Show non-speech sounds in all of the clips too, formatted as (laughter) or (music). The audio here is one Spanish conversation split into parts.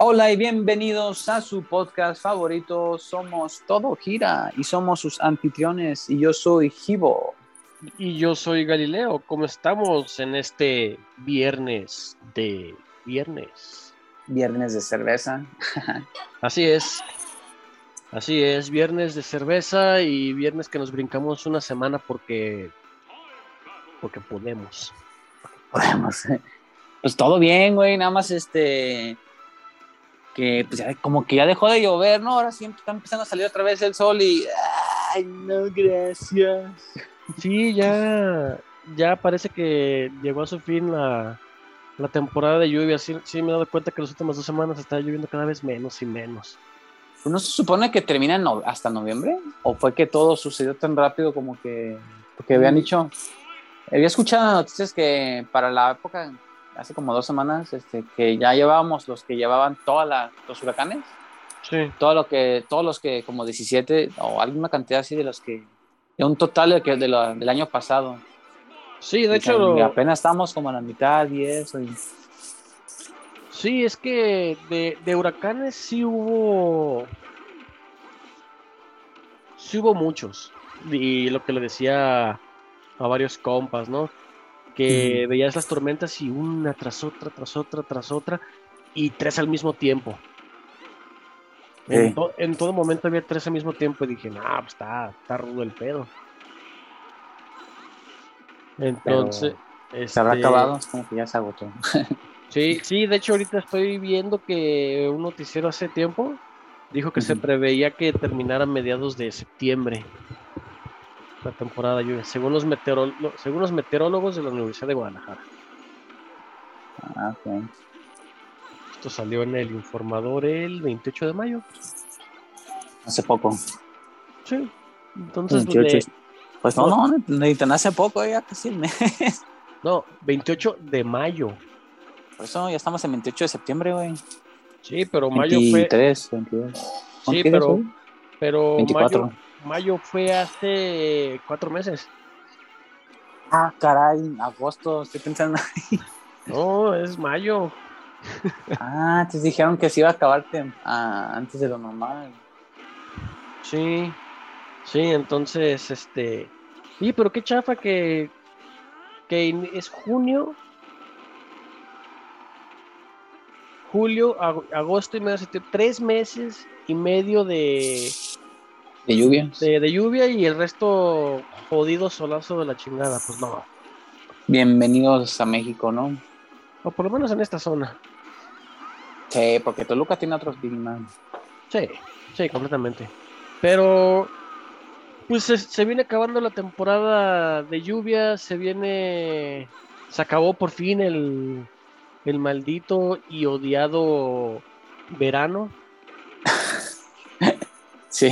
Hola y bienvenidos a su podcast favorito. Somos Todo Gira y somos sus anfitriones y yo soy Gibo. Y yo soy Galileo. ¿Cómo estamos en este viernes de viernes? Viernes de cerveza. (laughs) Así es. Así es, viernes de cerveza y viernes que nos brincamos una semana porque porque podemos. Podemos. Pues todo bien, güey, nada más este que pues ya como que ya dejó de llover, ¿no? Ahora sí está empezando a salir otra vez el sol y ay, no, gracias. Sí, ya ya parece que llegó a su fin la, la temporada de lluvia. Sí, sí, me he dado cuenta que las últimas dos semanas está lloviendo cada vez menos y menos. ¿No se supone que termina no, hasta noviembre? ¿O fue que todo sucedió tan rápido como que, porque habían dicho, había escuchado noticias que para la época, hace como dos semanas, este, que ya llevábamos los que llevaban todos los huracanes, Sí. todo lo que, todos los que, como 17 o alguna cantidad así de los que, de un total de que, de la- del año pasado. Sí, de Y hecho, apenas estamos como a la mitad y eso. y- sí, es que de, de huracanes sí hubo. Sí hubo muchos. Y lo que le decía a varios compas, ¿no? Que veías las tormentas y una tras otra, tras otra, tras otra, y tres al mismo tiempo. En, Sí. to- en todo momento había tres al mismo tiempo y dije, nah, pues está, está rudo el pedo. Entonces, Se habrá este, acabado, es como que ya se agotó. (laughs) Sí, sí, de hecho ahorita estoy viendo que un noticiero hace tiempo dijo que se preveía que terminara a mediados de septiembre la temporada de lluvia, según los, según los meteorólogos de la Universidad de Guadalajara. Ah, ok. Esto salió en el informador el 28 de mayo. Hace poco. Sí. Entonces, pues, 28. de- Pues no, no, tan hace poco, ya casi el mes. (laughs) no, 28 de mayo. Por eso ya estamos en 28 de septiembre, güey. Sí, pero mayo fue. 23, 22. Sí, ¿Qué pero, pero 24. mayo, mayo fue hace cuatro meses. Ah, caray, agosto, estoy pensando. (laughs) No, es mayo. (laughs) ah, te dijeron que se iba a acabar ah, antes de lo normal. Sí, sí, entonces, este, sí, pero qué chafa que, que es junio, julio, ag- agosto y medio de septiembre, tres meses y medio de, De lluvia. de, de lluvia y el resto jodido solazo de la chingada, pues no, Bienvenidos a México, ¿no? o por lo menos en esta zona, Sí, porque Toluca tiene otros climas. sí, sí, completamente, pero pues se, se viene acabando la temporada de lluvia, se viene, se acabó por fin el, el maldito y odiado verano, (laughs) Sí.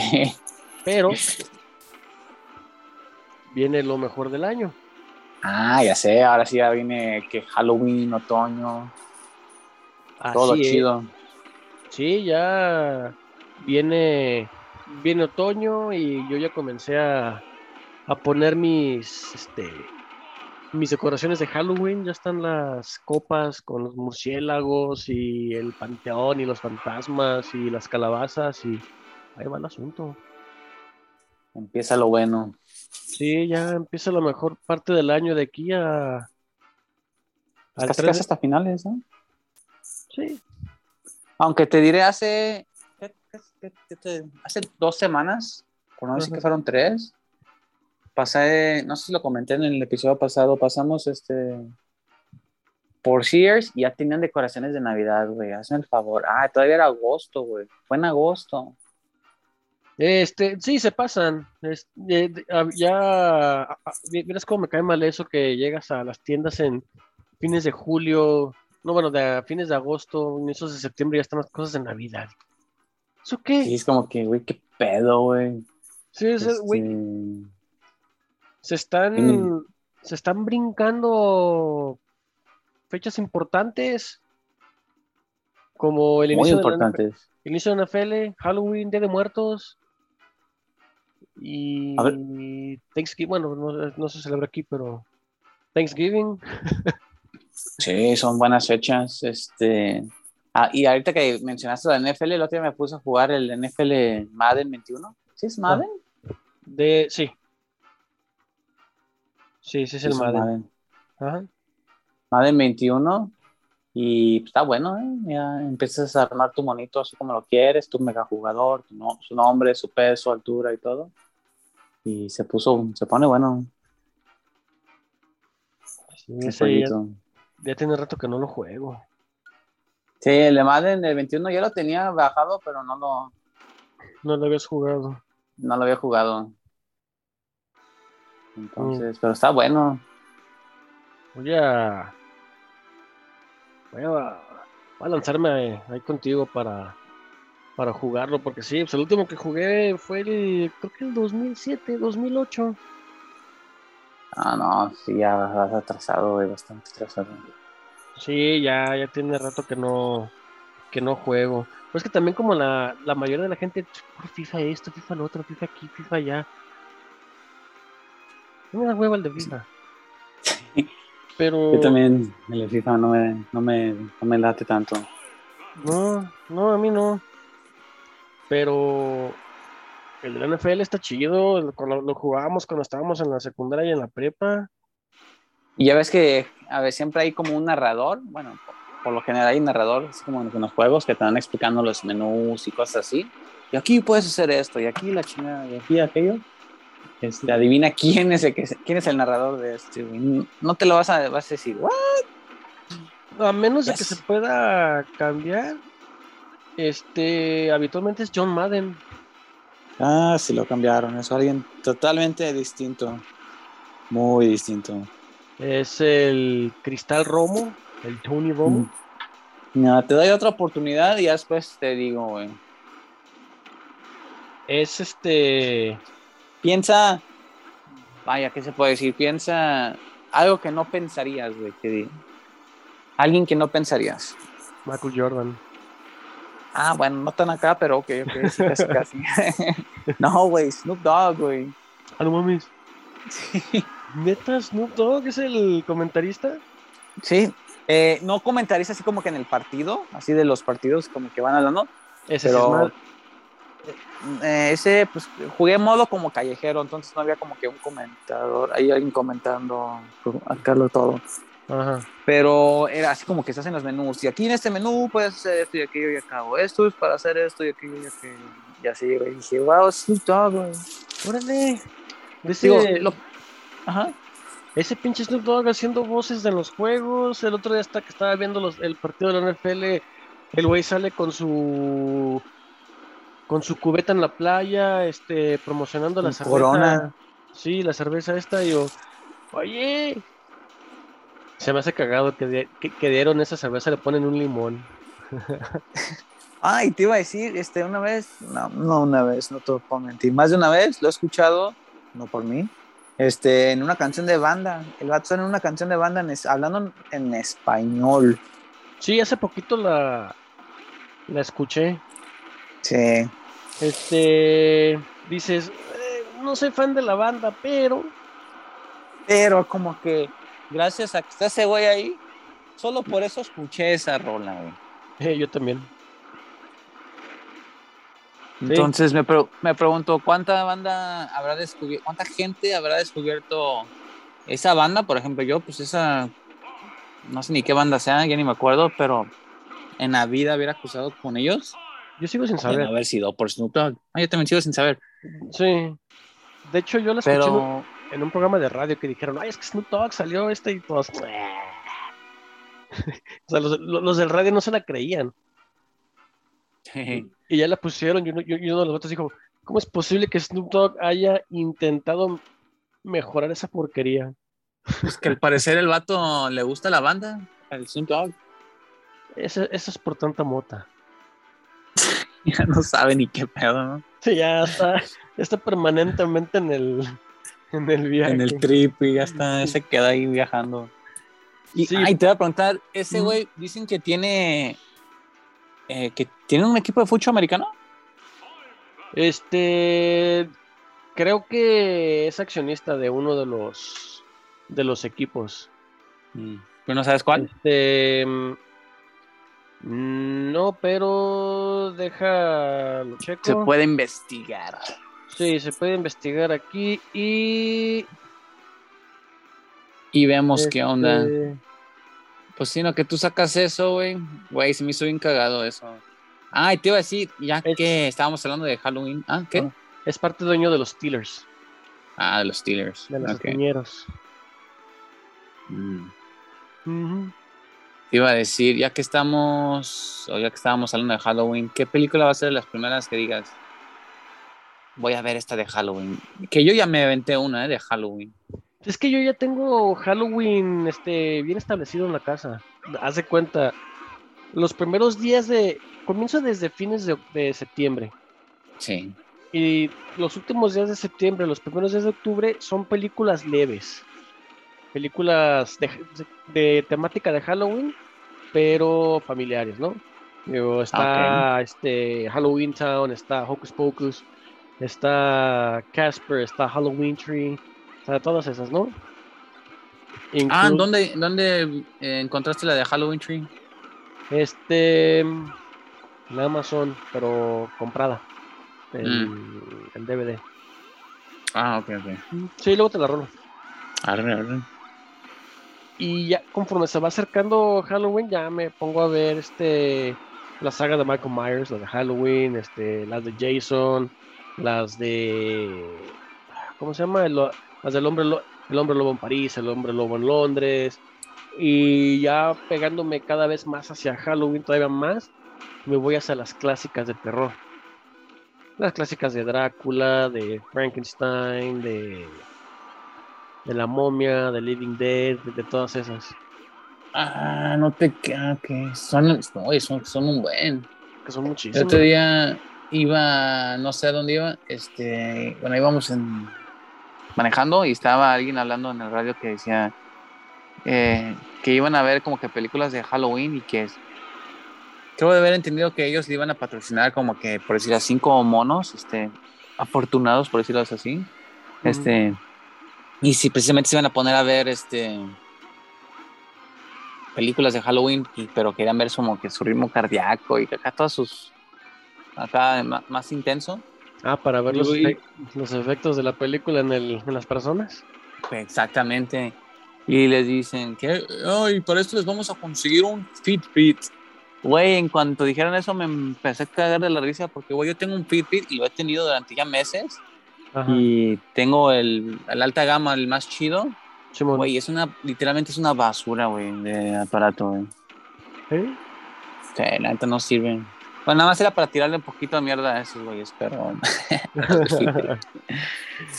Pero viene lo mejor del año. Ah, ya sé, ahora sí ya viene que Halloween, otoño, todo es. chido. Sí, ya viene, viene otoño y yo ya comencé a, a poner mis, este, mis decoraciones de Halloween. Ya están las copas con los murciélagos y el panteón y los fantasmas y las calabazas y ahí va el asunto. Empieza lo bueno. Sí, ya empieza la mejor parte del año de aquí a... Pues casi, 3 casi de- hasta finales, ¿no? Sí, Aunque te diré hace, ¿qué- hace dos semanas, por no decir que fueron tres, pasé, no sé si lo comenté en el episodio pasado, pasamos este por Sears y ya tenían decoraciones de Navidad, güey, hazme el favor. Ah, todavía era agosto, güey, fue en agosto. Este, sí, se pasan. Es- eh, ah, ya, ah, ah, vieras cómo me cae mal eso que llegas a las tiendas en fines de julio, no, bueno, de fines de agosto, inicios de septiembre ya están las cosas de Navidad. ¿Eso qué? Sí, es como que, güey, qué pedo, güey. Sí, es- Este, güey, se están, Mm. se están brincando fechas importantes como el muy inicio de la importantes. Inicio de NFL, Halloween, Día de Muertos y. Thanksgiving. Bueno, no, no se celebra aquí, pero Thanksgiving. Sí, son buenas fechas. Este, Ah, y ahorita que mencionaste la NFL, el otro día me puse a jugar el NFL Madden 21. ¿Sí es Madden? De, sí. Sí, sí es el Sí, Madden. Ajá. Madden 21. Y está bueno, ¿eh? Ya empiezas a armar tu monito así como lo quieres, tu mega jugador, tu no- su nombre, su peso, altura y todo. Y se puso, se pone bueno Sí, ese ya, tiene rato que no lo juego. Sí, el Madden el 21 ya lo tenía bajado, pero no lo, No lo habías jugado. no lo había jugado. Entonces, pero está bueno. Voy a. Voy a, voy a lanzarme ahí, ahí contigo para, para jugarlo, porque sí, pues el último que jugué fue el, creo que el 2007, 2008. Ah, no, sí, ya vas atrasado, güey, bastante atrasado. Sí, ya, ya tiene rato que no, que no juego. Pero es que también como la, la mayoría de la gente, "Puro FIFA esto, FIFA lo otro, FIFA aquí, FIFA allá. No me da hueva el de FIFA. (laughs) Pero Yo también, el FIFA no me, no me, no me late tanto. no, no, a mí no. Pero el de la NFL está chido, lo, lo- jugábamos cuando estábamos en la secundaria y en la prepa. Y ya ves que a ver, siempre hay como un narrador, bueno, por, por lo general hay narrador, así como en los juegos, que te van explicando los menús y cosas así. Y aquí puedes hacer esto, y aquí la chingada, y aquí aquello. Este, adivina quién es el, que, quién es el narrador de este, güey. No te lo vas a, vas a decir, ¿what? A menos de que Yes. se pueda cambiar, este, habitualmente es John Madden. Ah, sí lo cambiaron, es alguien totalmente distinto. Muy distinto. Es el Cristal Romo, el Tony Romo. No, te doy otra oportunidad y ya después te digo, güey. Es este. Piensa, vaya, ¿qué se puede decir? Piensa algo que no pensarías, güey. que Alguien que no pensarías. Michael Jordan. Ah, bueno, no tan acá, pero ok, ok, sí, casi, (laughs) casi. (laughs) no, güey, Snoop Dogg, güey. Ah, no mames. ¿Neta Snoop Dogg es el comentarista? Sí, eh, no comentarías así como que en el partido, así de los partidos como que van hablando, Ese pero sí es eh, ese, pues jugué modo como callejero, entonces no había como que un comentador, ahí alguien comentando, acá lo todo. Ajá. Pero era así como que estás en los menús, y aquí en este menú puedes hacer esto y aquello y acabo, esto es para hacer esto y aquello y aquello. Y así, güey, dije, wow, Snoop Dogg, güey. Órale. De ese, Digo, lo- Ajá. ese pinche Snoop Dogg haciendo voces de los juegos. El otro día hasta que estaba viendo los- el partido de la NFL, el güey sale con su con su cubeta en la playa, este, promocionando la cerveza. Corona. Sí, la cerveza esta, y yo, oye, se me hace cagado que, que, que dieron esa cerveza, le ponen un limón. Ah, y te iba a decir, este, una vez, no, no una vez, no te puedo mentir, más de una vez lo he escuchado, no por mí, este, en una canción de banda. El vato en una canción de banda en es- hablando en español. Sí, hace poquito la, la escuché. Sí. Este, dices, "Eh, no soy fan de la banda, pero Pero como que gracias a que está ese güey ahí, solo por eso escuché esa rola, güey. eh, yo también. Entonces me, pre- me pregunto, ¿cuánta banda habrá descubierto, cuánta gente habrá descubierto esa banda? Por ejemplo, yo, pues esa, no sé ni qué banda sea, ya ni me acuerdo, pero en la vida hubiera acusado con ellos Yo sigo sin saber. haber sido por Snoop Dogg. Ah, yo también sigo sin saber, Sí. De hecho, yo la escuché pero en un programa de radio que dijeron, ay, es que Snoop Dogg salió este y todos. (laughs) o sea, los, los- del radio no se la creían. Y ya la pusieron y uno, y uno de los otros dijo, ¿cómo es posible que Snoop Dogg haya intentado mejorar esa porquería? es que al parecer el vato le gusta la banda, el Snoop Dogg. Eso, eso es por tanta mota. (laughs) Ya no sabe ni qué pedo, ¿no? Sí, ya está, está permanentemente en el, (laughs) en el viaje. En el trip y ya está, se queda ahí viajando. Y Sí. ay, te voy a preguntar, ese güey dicen que tiene eh, que tiene un equipo de fútbol americano. Este, creo que es accionista de uno de los de los equipos. Pero no sabes cuál. Este, mm, Mm, No, pero deja lo checo. Se puede investigar. Sí, se puede investigar aquí y Y vemos qué onda. este, Pues sí, no, que tú sacas eso, güey. Güey, se me hizo bien cagado eso. Ah, y te iba a decir, ya Es- que estábamos hablando de Halloween. Ah, ¿qué? Es parte dueño de los Steelers, Ah, de los Steelers. de los Ok. Ateñeros. Mm. Te iba a decir, ya que estamos, o ya que estábamos hablando de Halloween, ¿qué película va a ser de las primeras que digas? Voy a ver esta de Halloween. Que yo ya me aventé una, ¿eh? De Halloween. Es que yo ya tengo Halloween este, bien establecido en la casa. Haz de cuenta, los primeros días de. Comienzo desde fines de, de septiembre. Sí. Y los últimos días de septiembre, los primeros días de octubre, son películas leves. Películas de, de temática de Halloween, pero familiares, ¿no? Digo, está este Halloween Town, está Hocus Pocus, está Casper, está Halloween Tree, o sea, todas esas, ¿no? Ah, ¿dónde, dónde eh, encontraste la de Halloween Tree? Este. En Amazon, pero comprada. En, en DVD. Ah, ok, ok. Sí, luego te la rolo. Arre, arre. Y ya conforme se va acercando Halloween, ya me pongo a ver este la saga de Michael Myers, la de Halloween, este, las de Jason, las de ¿cómo se llama? El- las del hombre el hombre lobo en París, el hombre lobo en Londres. Y ya pegándome cada vez más hacia Halloween, todavía más, me voy hacia las clásicas de terror. Las clásicas de Drácula, de Frankenstein, de de la momia, de Living Dead, de, de todas esas. Ah, no te queda que son, no, son, son un buen. Que son El muchísimas. otro día iba, no sé a dónde iba, este, bueno, íbamos en, manejando y estaba alguien hablando en el radio que decía eh, que iban a ver como que películas de Halloween y que es- creo de haber entendido que ellos le iban a patrocinar como que, por decir a cinco monos, este, afortunados, por decirlo así, este, y si precisamente se iban a poner a ver, este, películas de Halloween, y- pero querían ver como que su ritmo cardíaco y acá todos sus, acá más, intenso. Ah, para ver los, los efectos de la película en, el, en las personas. Exactamente. Y les dicen que, ay, para esto les vamos a conseguir un Fitbit. Güey, en cuanto dijeron eso me empecé a cagar de la risa porque, güey, yo tengo un Fitbit y lo he tenido durante ya meses Ajá. y tengo el, el alta gama, el más chido. Güey, es una, literalmente es una basura, güey, de aparato, güey. ¿Eh? Sí, la neta no sirven. Bueno, nada más era para tirarle un poquito de mierda a esos güeyes, pero, (laughs)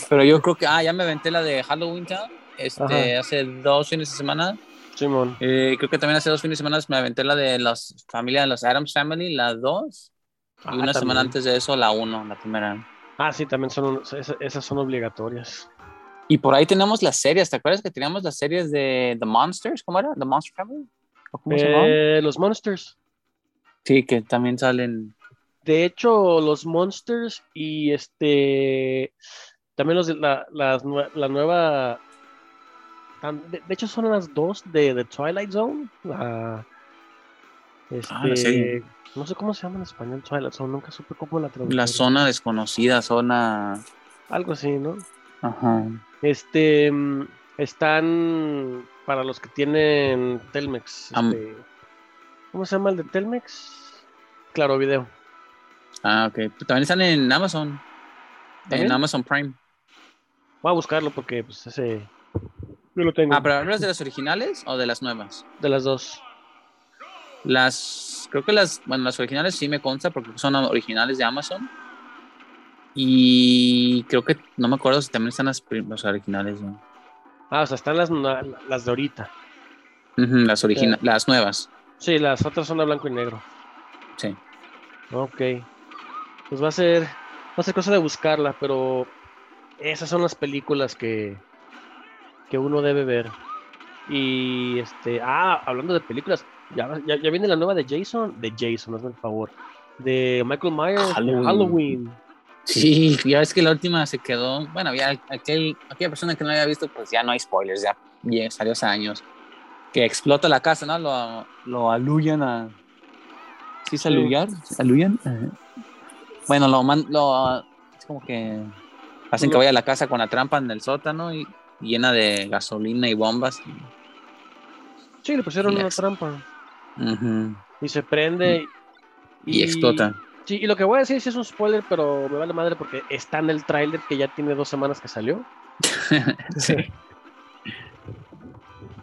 pero yo creo que, ah, ya me aventé la de Halloween Town, este, hace dos fines de semana. Simón. Eh, creo que también hace dos fines de semana me aventé la de las familias de los Adams Family, la dos. Ah, y una también. semana antes de eso, la uno, la primera. Ah, sí, también son, esas, son obligatorias. Y por ahí tenemos las series. ¿Te acuerdas que teníamos las series de The Monsters? ¿Cómo era? ¿The Monster Family? ¿O ¿Cómo se? Eh, los Monsters. Sí, que también salen. De hecho, los Monsters y este. También los de la, la nueva. De, de hecho, son las dos de The Twilight Zone. La, este, Ah, serie. No sé cómo se llama en español Twilight Zone. Nunca supe cómo la traducción. La zona desconocida, zona. Algo así, ¿no? Ajá. Este. mm, Están. Para los que tienen Telmex. Am- este, ¿Cómo se llama el de Telmex? Claro, video. Ah, ok. También están en Amazon. ¿También? En Amazon Prime. Voy a buscarlo porque, pues, ese. Yo lo tengo. Ah, pero ¿hablas de las originales o de las nuevas? De las dos. Las, creo que las, bueno, las originales sí me consta porque son originales de Amazon. Y creo que, no me acuerdo si también están las, las originales. ¿no? Ah, o sea, están las, las de ahorita. Las, origina- las nuevas, Sí, las otras son de blanco y negro. sí. Ok. Pues va a ser. Va a ser cosa de buscarla, pero esas son las películas que. que uno debe ver. Y este. Ah, hablando de películas. Ya, ya, ya viene la nueva de Jason. De Jason, hazme el favor. De Michael Myers. Halloween. Halloween. Sí, ya ves que la última se quedó, bueno, ya aquel, aquella persona que no había visto, pues ya no hay spoilers, ya, ya salió hace años. Que explota la casa, ¿no? Lo, lo aluyan a, ¿Sí es aluyar? ¿Aluyan? Bueno, lo, man- lo es como que hacen que vaya a la casa con la trampa en el sótano y llena de gasolina y bombas. Sí, le pusieron Y una trampa. Ujú. Y se prende. Y explota. Sí, y lo que voy a decir sí es un spoiler, pero me vale madre porque está en el tráiler que ya tiene dos semanas que salió. (laughs) sí.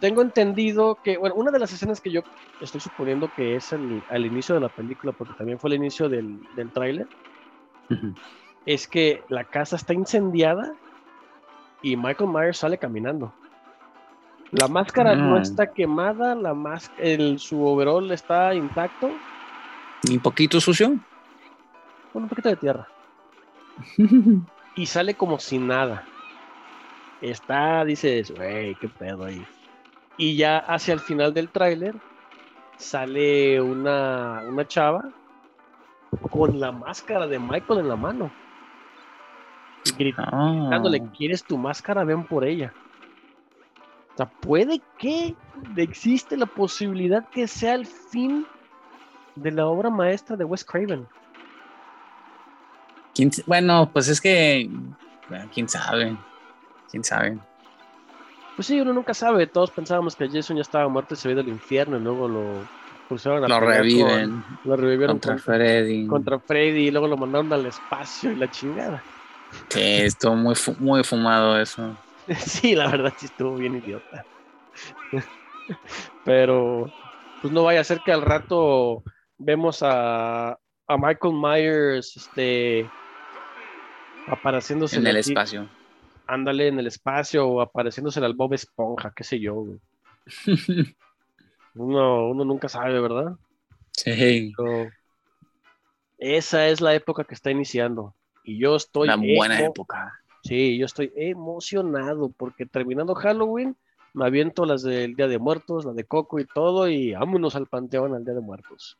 Tengo entendido que, bueno, una de las escenas que yo estoy suponiendo que es al, al inicio de la película, porque también fue el inicio del, del tráiler, es que la casa está incendiada y Michael Myers sale caminando. La máscara no está quemada, la más, el, su overall está intacto, ¿Y un poquito sucio? con un poquito de tierra. (laughs) y sale como si nada. Está, dices, wey, qué pedo ahí. Y ya hacia el final del tráiler sale una, una chava con la máscara de Michael en la mano. Gritándole, Ah. ¿quieres tu máscara? Ven por ella. O sea, puede que existe la posibilidad que sea el fin de la obra maestra de Wes Craven. ¿Quién s- bueno, pues es que. bueno, quién sabe. Quién sabe. Pues sí, uno nunca sabe. Todos pensábamos que Jason ya estaba muerto y se había ido al infierno y luego lo pusieron a Lo reviven con- lo revivieron contra contra, Freddy. contra Freddy y luego lo mandaron al espacio y la chingada. Sí, estuvo muy, fu- muy fumado eso. (laughs) Sí, la verdad sí estuvo bien idiota. (laughs) Pero pues no vaya a ser que al rato vemos a, a Michael Myers este apareciéndose En el aquí- espacio. Ándale en el espacio o apareciéndose al Bob Esponja, qué sé yo, güey. (laughs) Uno, uno nunca sabe, ¿verdad? sí. Pero esa es la época que está iniciando. Y yo estoy Una buena época. Sí, yo estoy emocionado porque terminando Halloween me aviento las del Día de Muertos, la de Coco y todo y vámonos al panteón al Día de Muertos.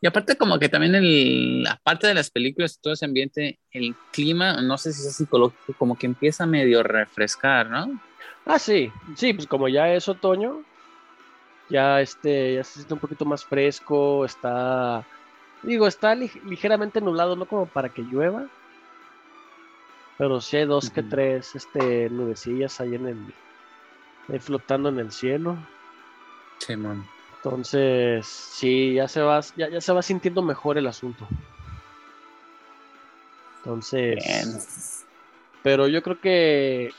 Y aparte como que también el, aparte de las películas y todo ese ambiente, el clima, no sé si es psicológico, como que empieza a medio refrescar, ¿no? Ah, sí, sí, pues como ya es otoño, ya este, ya se siente un poquito más fresco, está, digo, está lig- ligeramente nublado, no como para que llueva, pero sí hay dos que tres, este, nubecillas ahí en el, ahí flotando en el cielo. Simón. Entonces, sí, ya se va, ya, ya se va sintiendo mejor el asunto. Entonces, Bien. pero yo creo que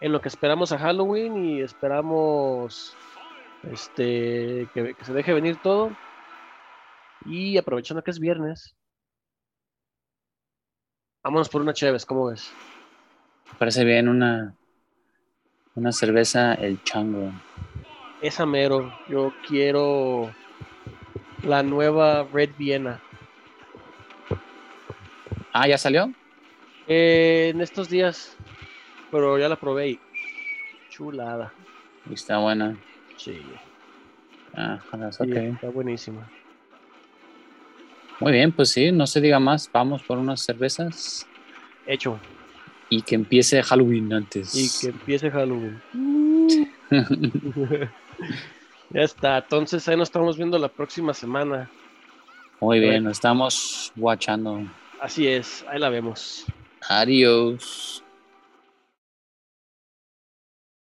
en lo que esperamos a Halloween y esperamos este que, que se deje venir todo y aprovechando que es viernes, vámonos por una Cheves, ¿cómo ves? Me parece bien una, una cerveza, el chango. Esa mero, yo quiero la nueva Red Viena. Ah, ¿ya salió? Eh, en estos días, pero ya la probé y chulada. Y Está buena. Sí, Ah, sí, está buenísima. Muy bien, pues sí, no se diga más. Vamos por unas cervezas Hecho. y que empiece Halloween antes. Y que empiece Halloween. (laughs) ya está. Entonces ahí nos estamos viendo la próxima semana. Muy bien, nos estamos watchando. Así es, ahí la vemos. Adiós.